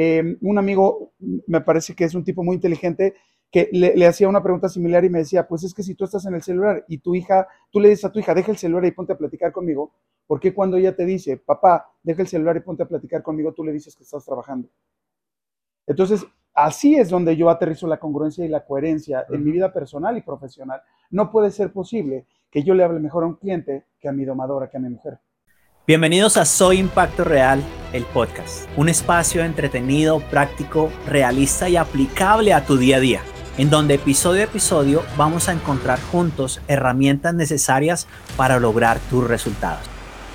Eh, un amigo, me parece que es un tipo muy inteligente, que le, hacía una pregunta similar y me decía, pues es que si tú estás en el celular y tu hija, tú le dices a tu hija, deja el celular y ponte a platicar conmigo, ¿por qué cuando ella te dice, papá, deja el celular y ponte a platicar conmigo, tú le dices que estás trabajando? Entonces, así es donde yo aterrizo la congruencia y la coherencia en mi vida personal y profesional. No puede ser posible que yo le hable mejor a un cliente que a mi domadora, que a mi mujer. Bienvenidos a Soy Impacto Real, el podcast, un espacio entretenido, práctico, realista y aplicable a tu día a día, en donde episodio a episodio vamos a encontrar juntos herramientas necesarias para lograr tus resultados.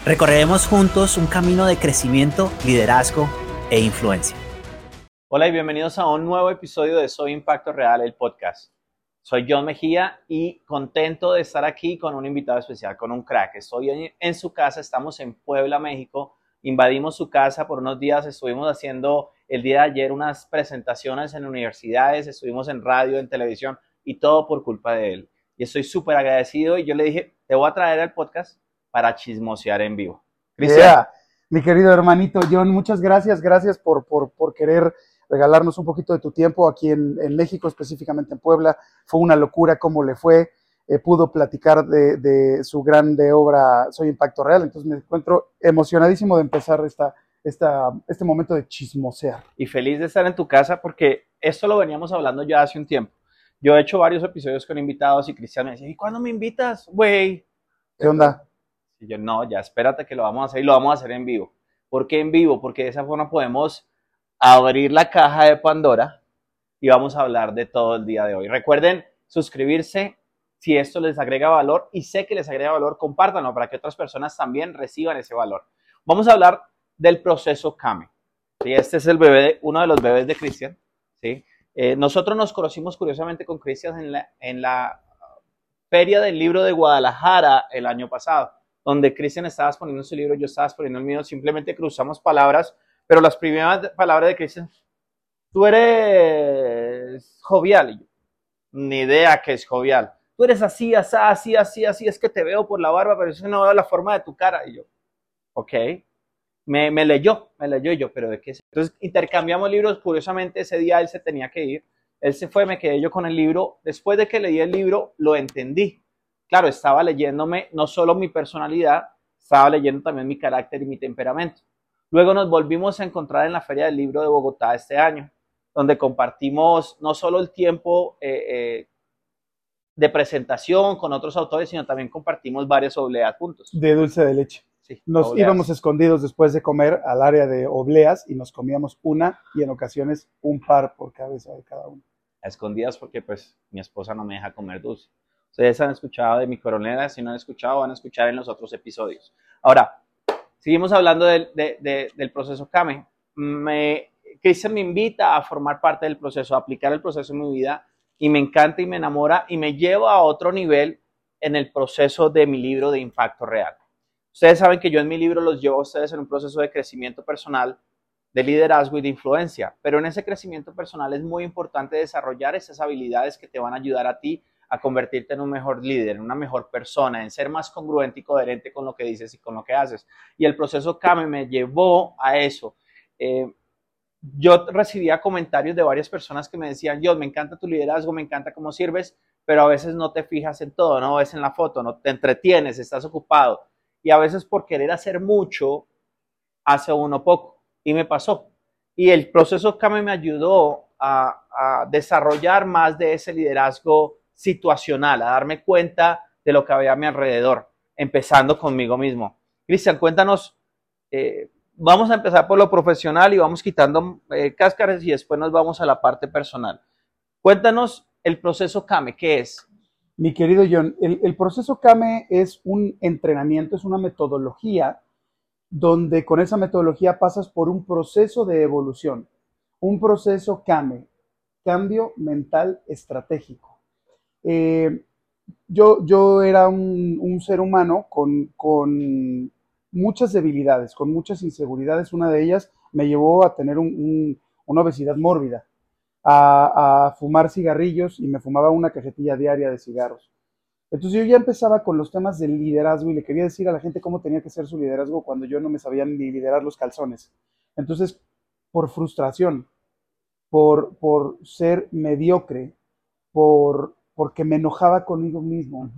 Recorreremos juntos un camino de crecimiento, liderazgo e influencia. Hola y bienvenidos a un nuevo episodio de Soy Impacto Real, el podcast. Soy John Mejía y contento de estar aquí con un invitado especial, con un crack. Estoy en, su casa, estamos en Puebla, México. Invadimos su casa por unos días, estuvimos haciendo el día de ayer unas presentaciones en universidades, estuvimos en radio, en televisión y todo por culpa de él. Y estoy súper agradecido y yo le dije, te voy a traer al podcast para chismosear en vivo. Cristian. Mi querido hermanito John, muchas gracias, gracias por, por, por querer regalarnos un poquito de tu tiempo aquí en, México, específicamente en Puebla. Fue una locura cómo le fue. Eh, pudo platicar de, su grande obra Soy Impacto Real. Entonces me encuentro emocionadísimo de empezar esta, esta, este momento de chismosear. Y feliz de estar en tu casa porque esto lo veníamos hablando ya hace un tiempo. Yo he hecho varios episodios con invitados y Cristian me decía, ¿y cuándo me invitas, güey? ¿Qué onda? Y yo, no, ya espérate que lo vamos a hacer y lo vamos a hacer en vivo. ¿Por qué en vivo? Porque de esa forma podemos abrir la caja de Pandora y vamos a hablar de todo el día de hoy. Recuerden suscribirse si esto les agrega valor y sé que les agrega valor, compártanlo para que otras personas también reciban ese valor. Vamos a hablar del proceso CAME. ¿sí? Este es el bebé, uno de los bebés de Cristian. ¿sí? Eh, nosotros nos conocimos curiosamente con Cristian en la, en la feria del libro de Guadalajara el año pasado, donde Cristian estaba exponiendo su libro, yo estaba exponiendo el mío, simplemente cruzamos palabras pero las primeras palabras de Cristian, tú eres jovial. Yo, ni idea que es jovial. Tú eres así, así, así, así, así, es que te veo por la barba, pero eso no veo la forma de tu cara. Y yo, ok. Me, me leyó, me leyó y yo, pero ¿de qué es? Entonces intercambiamos libros, curiosamente ese día él se tenía que ir, él se fue, me quedé yo con el libro, después de que leí el libro lo entendí. Claro, estaba leyéndome no solo mi personalidad, estaba leyendo también mi carácter y mi temperamento. Luego nos volvimos a encontrar en la Feria del Libro de Bogotá este año, donde compartimos no solo el tiempo eh, eh, de presentación con otros autores, sino también compartimos varias obleas juntos. De dulce de leche. Sí, nos íbamos escondidos después de comer al área de obleas y nos comíamos una y en ocasiones un par por cabeza de cada uno. A escondidas porque pues mi esposa no me deja comer dulce. Ustedes han escuchado de mi coronela, si no han escuchado van a escuchar en los otros episodios. Ahora, Seguimos hablando del, del proceso CAME. Me, me invita a formar parte del proceso, a aplicar el proceso en mi vida y me encanta y me enamora y me lleva a otro nivel en el proceso de mi libro de impacto real. Ustedes saben que yo en mi libro los llevo a ustedes en un proceso de crecimiento personal, de liderazgo y de influencia, pero en ese crecimiento personal es muy importante desarrollar esas habilidades que te van a ayudar a ti a convertirte en un mejor líder, en una mejor persona, en ser más congruente y coherente con lo que dices y con lo que haces. Y el proceso CAME me llevó a eso. Eh, yo recibía comentarios de varias personas que me decían, yo me encanta tu liderazgo, me encanta cómo sirves, pero a veces no te fijas en todo, no ves en la foto, no te entretienes, estás ocupado. Y a veces por querer hacer mucho, hace uno poco. Y me pasó. Y el proceso CAME me ayudó a desarrollar más de ese liderazgo situacional, a darme cuenta de lo que había a mi alrededor, empezando conmigo mismo. Cristian, cuéntanos, eh, vamos a empezar por lo profesional y vamos quitando eh, cáscaras y después nos vamos a la parte personal. Cuéntanos el proceso CAME, ¿qué es? Mi querido John, el, el proceso CAME es un entrenamiento, es una metodología donde con esa metodología pasas por un proceso de evolución, un proceso CAME, cambio mental estratégico. Eh, yo, yo era un, ser humano con, muchas debilidades, con muchas inseguridades. Una de ellas me llevó a tener una obesidad mórbida, a, fumar cigarrillos y me fumaba una cajetilla diaria de cigarros. Entonces yo ya empezaba con los temas del liderazgo y le quería decir a la gente cómo tenía que ser su liderazgo cuando yo no me sabía ni liderar los calzones. Entonces por frustración, por, por ser mediocre, por, porque me enojaba conmigo mismo,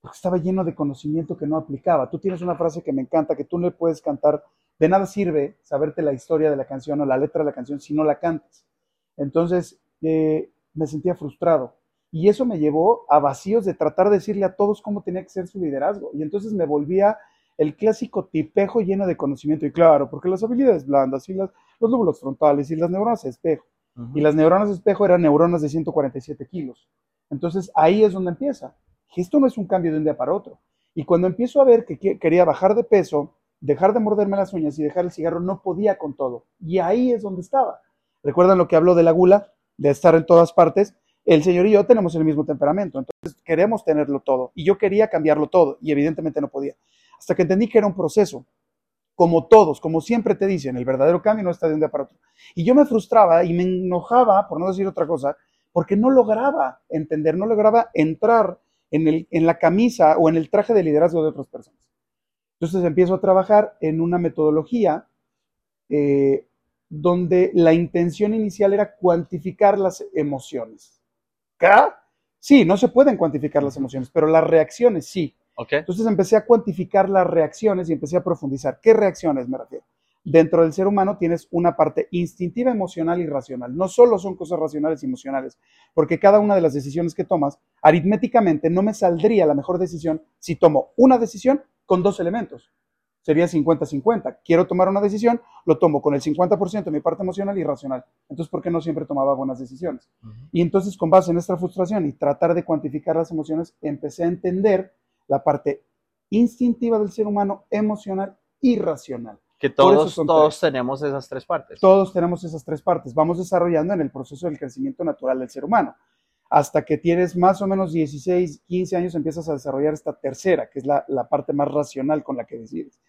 porque estaba lleno de conocimiento que no aplicaba. Tú tienes una frase que me encanta, que tú no le puedes cantar, de nada sirve saberte la historia de la canción o la letra de la canción si no la cantas. Entonces, eh, me sentía frustrado. Y eso me llevó a vacíos de tratar de decirle a todos cómo tenía que ser su liderazgo. Y entonces me volvía el clásico tipejo lleno de conocimiento. Y claro, porque las habilidades blandas y las, los lóbulos frontales y las neuronas espejo. Y las neuronas espejo eran neuronas de 147 kilos. Entonces ahí es donde empieza. Esto no es un cambio de un día para otro. Y cuando empiezo a ver que quería bajar de peso, dejar de morderme las uñas y dejar el cigarro, no podía con todo. Y ahí es donde estaba. ¿Recuerdan lo que habló de la gula? De estar en todas partes el Señor y yo tenemos el mismo temperamento, entonces queremos tenerlo todo. Y yo quería cambiarlo todo y evidentemente no podía. Hasta que entendí que era un proceso, como todos, como siempre te dicen, el verdadero cambio no está de un día para otro. Y yo me frustraba y me enojaba, por no decir otra cosa, porque no lograba entender, no lograba entrar en, el, en la camisa o en el traje de liderazgo de otras personas. Entonces empiezo a trabajar en una metodología eh, donde la intención inicial era cuantificar las emociones. Sí, no se pueden cuantificar las emociones, pero las reacciones sí. Entonces empecé a cuantificar las reacciones y empecé a profundizar. ¿Qué reacciones me refiero? Dentro del ser humano tienes una parte instintiva, emocional y racional. No solo son cosas racionales y emocionales, porque cada una de las decisiones que tomas, aritméticamente no me saldría la mejor decisión si tomo una decisión con dos elementos sería 50-50. Quiero tomar una decisión, lo tomo con el 50% de mi parte emocional y racional. Entonces, ¿por qué no siempre tomaba buenas decisiones? Y entonces, con base en esta frustración y tratar de cuantificar las emociones, empecé a entender la parte instintiva del ser humano, emocional y racional. Que todos, todos tenemos esas tres partes. Todos tenemos esas tres partes. Vamos desarrollando en el proceso del crecimiento natural del ser humano hasta que tienes más o menos 16, 15 años empiezas a desarrollar esta tercera, que es la, parte más racional con la que decides.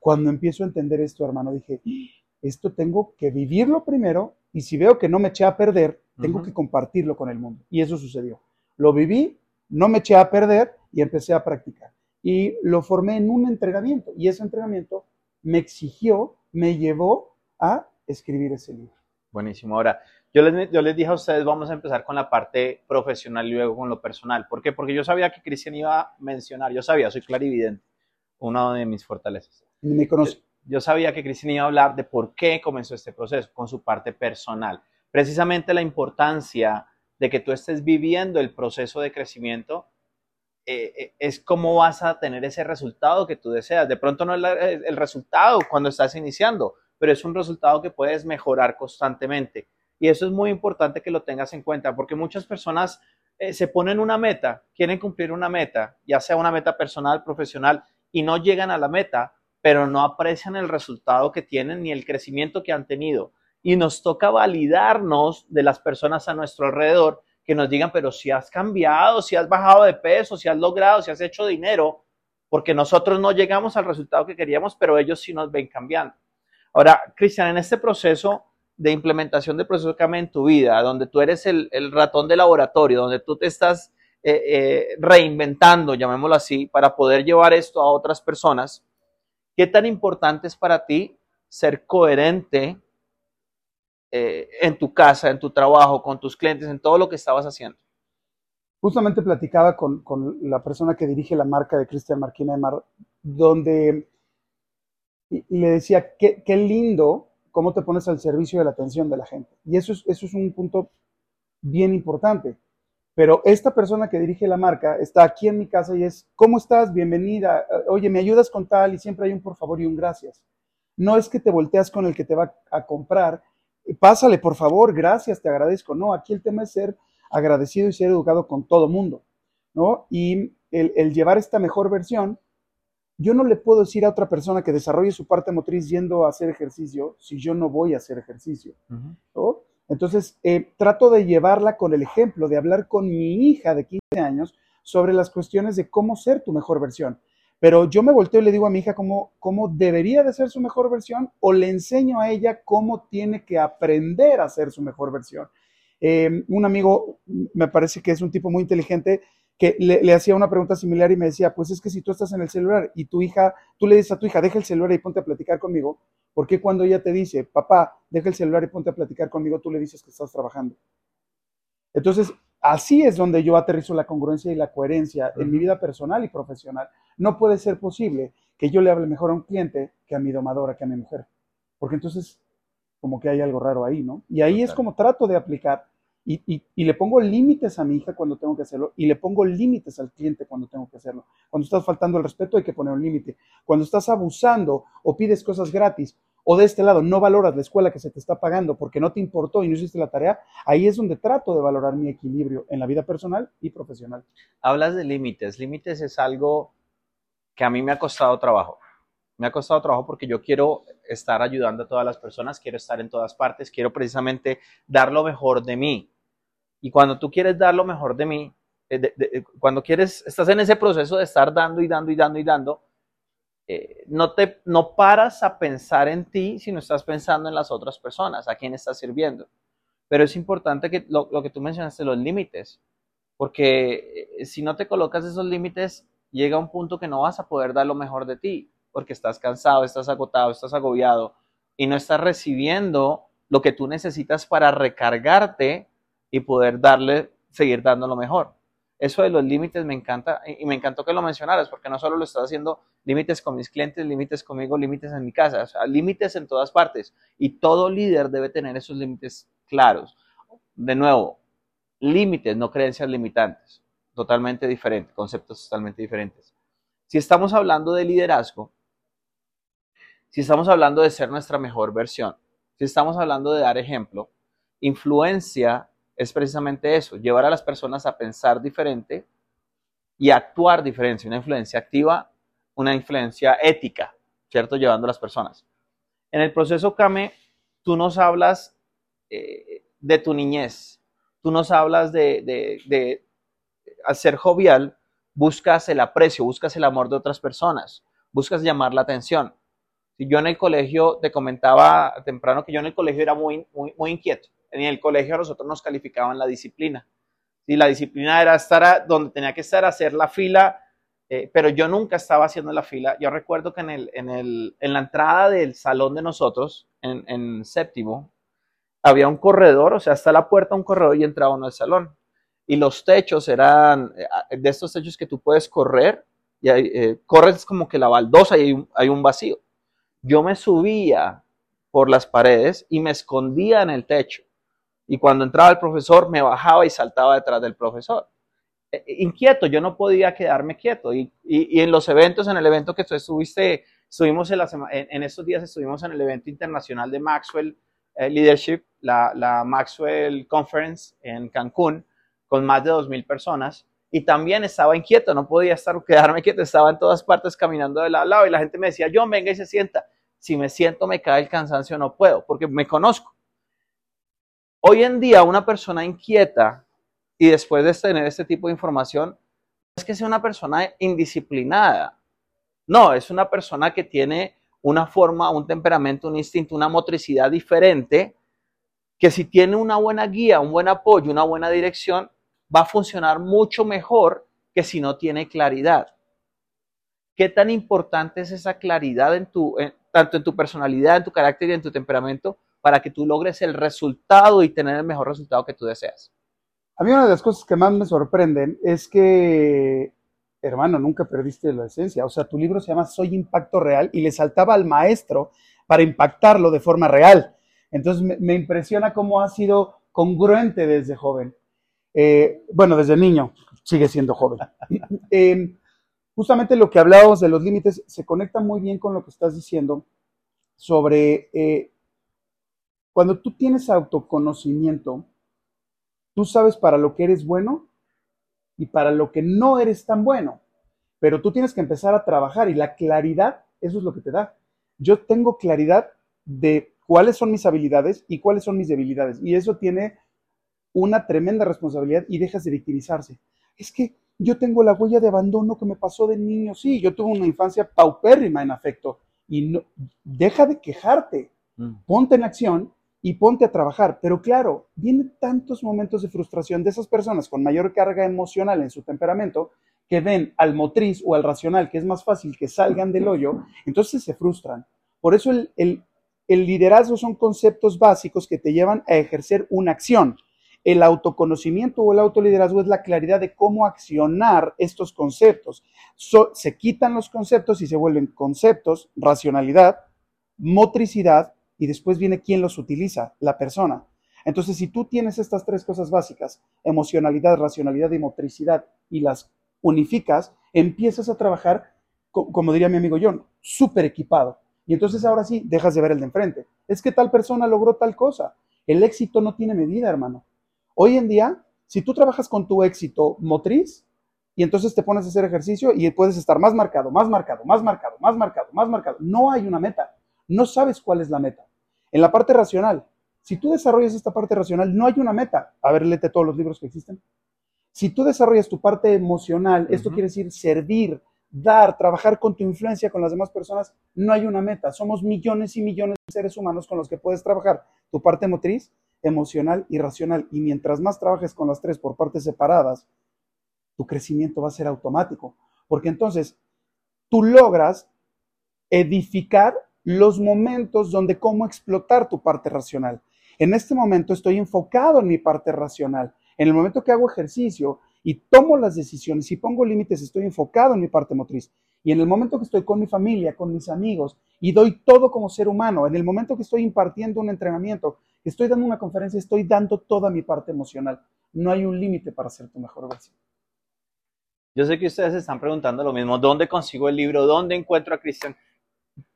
Cuando empiezo a entender esto, hermano, dije, esto tengo que vivirlo primero y si veo que no me eché a perder, tengo que compartirlo con el mundo. Y eso sucedió. Lo viví, no me eché a perder y empecé a practicar. Y lo formé en un entrenamiento y ese entrenamiento me exigió, me llevó a escribir ese libro. Buenísimo. Ahora, yo les, yo les dije a ustedes, vamos a empezar con la parte profesional y luego con lo personal. ¿Por qué? Porque yo sabía que Cristian iba a mencionar, yo sabía, soy clarividente, una de mis fortalezas. Me conoce. Yo, sabía que Cristian iba a hablar de por qué comenzó este proceso, con su parte personal. Precisamente la importancia de que tú estés viviendo el proceso de crecimiento eh, eh, es cómo vas a tener ese resultado que tú deseas. De pronto no es el resultado cuando estás iniciando, pero es un resultado que puedes mejorar constantemente. Y eso es muy importante que lo tengas en cuenta, porque muchas personas eh, se ponen una meta, quieren cumplir una meta, ya sea una meta personal, profesional, y no llegan a la meta, pero no aprecian el resultado que tienen ni el crecimiento que han tenido. Y nos toca validarnos de las personas a nuestro alrededor que nos digan, pero si has cambiado, si has bajado de peso, si has logrado, si has hecho dinero, porque nosotros no llegamos al resultado que queríamos, pero ellos sí nos ven cambiando. Ahora, Cristian, en este proceso de implementación del proceso CAME en tu vida, donde tú eres el, ratón de laboratorio, donde tú te estás eh, eh, reinventando, llamémoslo así, para poder llevar esto a otras personas, ¿qué tan importante es para ti ser coherente eh, en tu casa, en tu trabajo, con tus clientes, en todo lo que estabas haciendo? Justamente platicaba con, la persona que dirige la marca de Cristian Marquina de Mar, donde le decía, qué, qué lindo cómo te pones al servicio de la atención de la gente. Y eso es, eso es un punto bien importante. Pero esta persona que dirige la marca está aquí en mi casa y es, ¿cómo estás? Bienvenida. Oye, ¿me ayudas con tal? Y siempre hay un por favor y un gracias. No es que te volteas con el que te va a comprar. Pásale, por favor, gracias, te agradezco. No, aquí el tema es ser agradecido y ser educado con todo mundo. ¿no? Y el, el llevar esta mejor versión yo no le puedo decir a otra persona que desarrolle su parte motriz yendo a hacer ejercicio si yo no voy a hacer ejercicio. Entonces, eh, trato de llevarla con el ejemplo de hablar con mi hija de 15 años sobre las cuestiones de cómo ser tu mejor versión. Pero yo me volteo y le digo a mi hija cómo, cómo debería de ser su mejor versión o le enseño a ella cómo tiene que aprender a ser su mejor versión. Eh, un amigo, me parece que es un tipo muy inteligente, que le, le, hacía una pregunta similar y me decía, pues es que si tú estás en el celular y tu hija, tú le dices a tu hija, deja el celular y ponte a platicar conmigo, ¿por qué cuando ella te dice, papá, deja el celular y ponte a platicar conmigo, tú le dices que estás trabajando? Entonces, así es donde yo aterrizo la congruencia y la coherencia en mi vida personal y profesional. No puede ser posible que yo le hable mejor a un cliente que a mi domadora, que a mi mujer, porque entonces como que hay algo raro ahí, ¿no? Y ahí es como trato de aplicar y, le pongo límites a mi hija cuando tengo que hacerlo y le pongo límites al cliente cuando tengo que hacerlo. Cuando estás faltando el respeto hay que poner un límite. Cuando estás abusando o pides cosas gratis o de este lado no valoras la escuela que se te está pagando porque no te importó y no hiciste la tarea, ahí es donde trato de valorar mi equilibrio en la vida personal y profesional. Hablas de límites. Límites es algo que a mí me ha costado trabajo. Me ha costado trabajo porque yo quiero estar ayudando a todas las personas, quiero estar en todas partes, quiero precisamente dar lo mejor de mí. Y cuando tú quieres dar lo mejor de mí, eh, eh, cuando quieres, estás en ese proceso de estar dando y dando y dando y dando, eh, no, te, no paras a pensar en ti, sino estás pensando en las otras personas, a quién estás sirviendo. Pero es importante que lo, lo que tú mencionaste, los límites, porque si no te colocas esos límites, llega un punto que no vas a poder dar lo mejor de ti, porque estás cansado, estás agotado, estás agobiado y no estás recibiendo lo que tú necesitas para recargarte y poder darle, seguir dando lo mejor. Eso de los límites me encanta y me encantó que lo mencionaras, porque no solo lo estás haciendo límites con mis clientes, límites conmigo, límites en mi casa, límites en todas partes. Y todo líder debe tener esos límites claros. De nuevo, límites, no creencias limitantes, totalmente diferentes, conceptos totalmente diferentes. Si estamos hablando de liderazgo, si estamos hablando de ser nuestra mejor versión, si estamos hablando de dar ejemplo, influencia es precisamente eso, llevar a las personas a pensar diferente y actuar diferente, una influencia activa, una influencia ética, ¿cierto? Llevando a las personas. En el proceso CAME, tú nos hablas eh, de tu niñez, tú nos hablas de, al ser jovial, buscas el aprecio, buscas el amor de otras personas, buscas llamar la atención. Si yo en el colegio, te comentaba temprano que yo en el colegio era muy, muy, muy inquieto en el colegio a nosotros nos calificaban la disciplina. Y la disciplina era estar donde tenía que estar, hacer la fila, eh, pero yo nunca estaba haciendo la fila. Yo recuerdo que en, el, en, el, en la entrada del salón de nosotros, en, en, séptimo, había un corredor, o sea, hasta la puerta un corredor y entraba uno al salón. Y los techos eran eh, de estos techos que tú puedes correr, y eh, corres como que la baldosa y hay un, hay un vacío. Yo me subía por las paredes y me escondía en el techo y cuando entraba el profesor, me bajaba y saltaba detrás del profesor. E, e, inquieto, yo no podía quedarme quieto. Y, y, en los eventos, en el evento que tú estuviste, estuvimos en, la en, estos días, estuvimos en el evento internacional de Maxwell eh, Leadership, la, la, Maxwell Conference en Cancún, con más de 2.000 personas. Y también estaba inquieto, no podía estar, quedarme quieto, estaba en todas partes caminando de lado a lado. Y la gente me decía, John, venga y se sienta. Si me siento, me cae el cansancio, no puedo, porque me conozco Hoy en día una persona inquieta y después de tener este tipo de información, es que sea una persona indisciplinada. No, es una persona que tiene una forma, un temperamento, un instinto, una motricidad diferente, que si tiene una buena guía, un buen apoyo, una buena dirección, va a funcionar mucho mejor que si no tiene claridad. ¿Qué tan importante es esa claridad en tu, tanto en tu personalidad, en tu carácter y en tu temperamento, para que tú logres el resultado y tener el mejor resultado que tú deseas. A mí una de las cosas que más me sorprenden es que, hermano, nunca perdiste la esencia. O sea, tu libro se llama Soy Impacto Real y le saltaba al maestro para impactarlo de forma real. Entonces me, impresiona cómo ha sido congruente desde joven. Eh, bueno, desde niño, sigue siendo joven. Justamente lo que hablábamos de los límites se conecta muy bien con lo que estás diciendo sobre eh, cuando tú tienes autoconocimiento, tú sabes para lo que eres bueno y para lo que no eres tan bueno. Pero tú tienes que empezar a trabajar y la claridad, eso es lo que te da. Yo tengo claridad de cuáles son mis habilidades y cuáles son mis debilidades. Y eso tiene una tremenda responsabilidad y dejas de victimizarse. Es que yo tengo la huella de abandono que me pasó de niño. Sí, yo tuve una infancia paupérrima en afecto. Y no, deja de quejarte. Mm. Ponte en acción y ponte a trabajar. Pero claro, vienen tantos momentos de frustración de esas personas con mayor carga emocional en su temperamento que ven al motriz o al racional, que es más fácil que salgan del hoyo, entonces se frustran. Por eso el, el liderazgo son conceptos básicos que te llevan a ejercer una acción. El autoconocimiento o el autoliderazgo es la claridad de cómo accionar estos conceptos. se quitan los conceptos y se vuelven conceptos, racionalidad, motricidad y después viene quién los utiliza, la persona. Entonces, si tú tienes estas tres cosas básicas, emocionalidad, racionalidad y motricidad, y las unificas, empiezas a trabajar, como diría mi amigo John, súper equipado. Y entonces ahora sí, dejas de ver el de enfrente. Es que tal persona logró tal cosa. El éxito no tiene medida, hermano. Hoy en día, si tú trabajas con tu éxito motriz, y entonces te pones a hacer ejercicio y puedes estar más marcado, más marcado, más marcado, más marcado, más marcado. No hay una meta. No sabes cuál es la meta. En la parte racional, si tú desarrollas esta parte racional, no hay una meta. A ver, léete todos los libros que existen. Si tú desarrollas tu parte emocional, esto quiere decir servir, dar, trabajar con tu influencia con las demás personas, no hay una meta. Somos millones y millones de seres humanos con los que puedes trabajar tu parte motriz, emocional y racional. Y mientras más trabajes con las tres por partes separadas, tu crecimiento va a ser automático. Porque entonces tú logras edificar los momentos donde cómo explotar tu parte racional. En este momento estoy enfocado en mi parte racional. En el momento que hago ejercicio y tomo las decisiones y pongo límites, estoy enfocado en mi parte motriz. Y en el momento que estoy con mi familia, con mis amigos y doy todo como ser humano, en el momento que estoy impartiendo un entrenamiento, estoy dando una conferencia, estoy dando toda mi parte emocional. No hay un límite para ser tu mejor versión. Yo sé que ustedes se están preguntando lo mismo, ¿dónde consigo el libro? ¿Dónde encuentro a Cristian?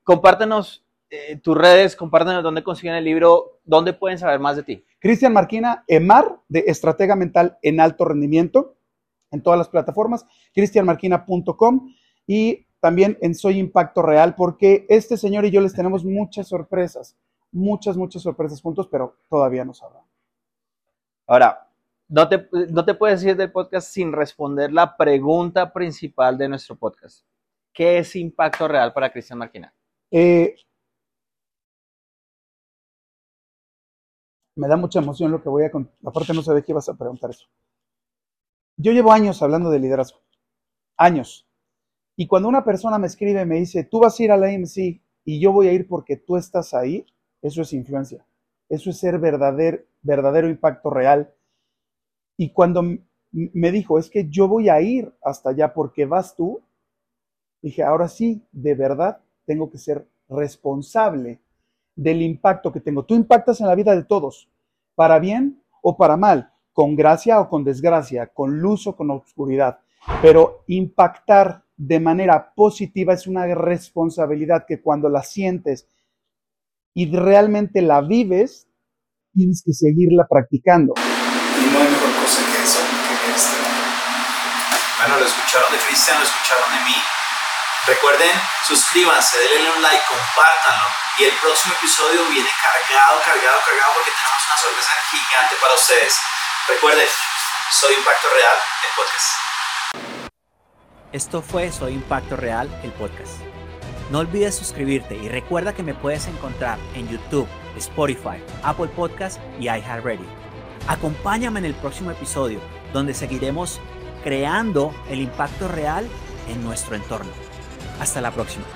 compártenos eh, tus redes, compártenos dónde consiguen el libro, dónde pueden saber más de ti. Cristian Marquina, EMAR, de Estratega Mental en Alto Rendimiento, en todas las plataformas, cristianmarquina.com y también en Soy Impacto Real, porque este señor y yo les tenemos muchas sorpresas, muchas, muchas sorpresas juntos, pero todavía no sabrán. Ahora, no te, no te puedes ir del podcast sin responder la pregunta principal de nuestro podcast. ¿Qué es Impacto Real para Cristian Marquina? Eh, me da mucha emoción lo que voy a contar. Aparte no sabía que ibas a preguntar eso. Yo llevo años hablando de liderazgo. Años. Y cuando una persona me escribe y me dice, tú vas a ir a la AMC y yo voy a ir porque tú estás ahí, eso es influencia. Eso es ser verdadero, verdadero impacto real. Y cuando me dijo, es que yo voy a ir hasta allá porque vas tú, dije, ahora sí, de verdad tengo que ser responsable del impacto que tengo. Tú impactas en la vida de todos, para bien o para mal, con gracia o con desgracia, con luz o con oscuridad. Pero impactar de manera positiva es una responsabilidad que cuando la sientes y realmente la vives, tienes que seguirla practicando. Y no hay mejor cosa que eso, que este. Bueno, lo escucharon de Cristian, lo escucharon de mí. Recuerden, suscríbanse, denle un like, compártanlo. Y el próximo episodio viene cargado, cargado, cargado porque tenemos una sorpresa gigante para ustedes. Recuerden, soy Impacto Real, el podcast. Esto fue Soy Impacto Real, el podcast. No olvides suscribirte y recuerda que me puedes encontrar en YouTube, Spotify, Apple Podcast y iHeartRadio. Acompáñame en el próximo episodio donde seguiremos creando el impacto real en nuestro entorno. Hasta la próxima.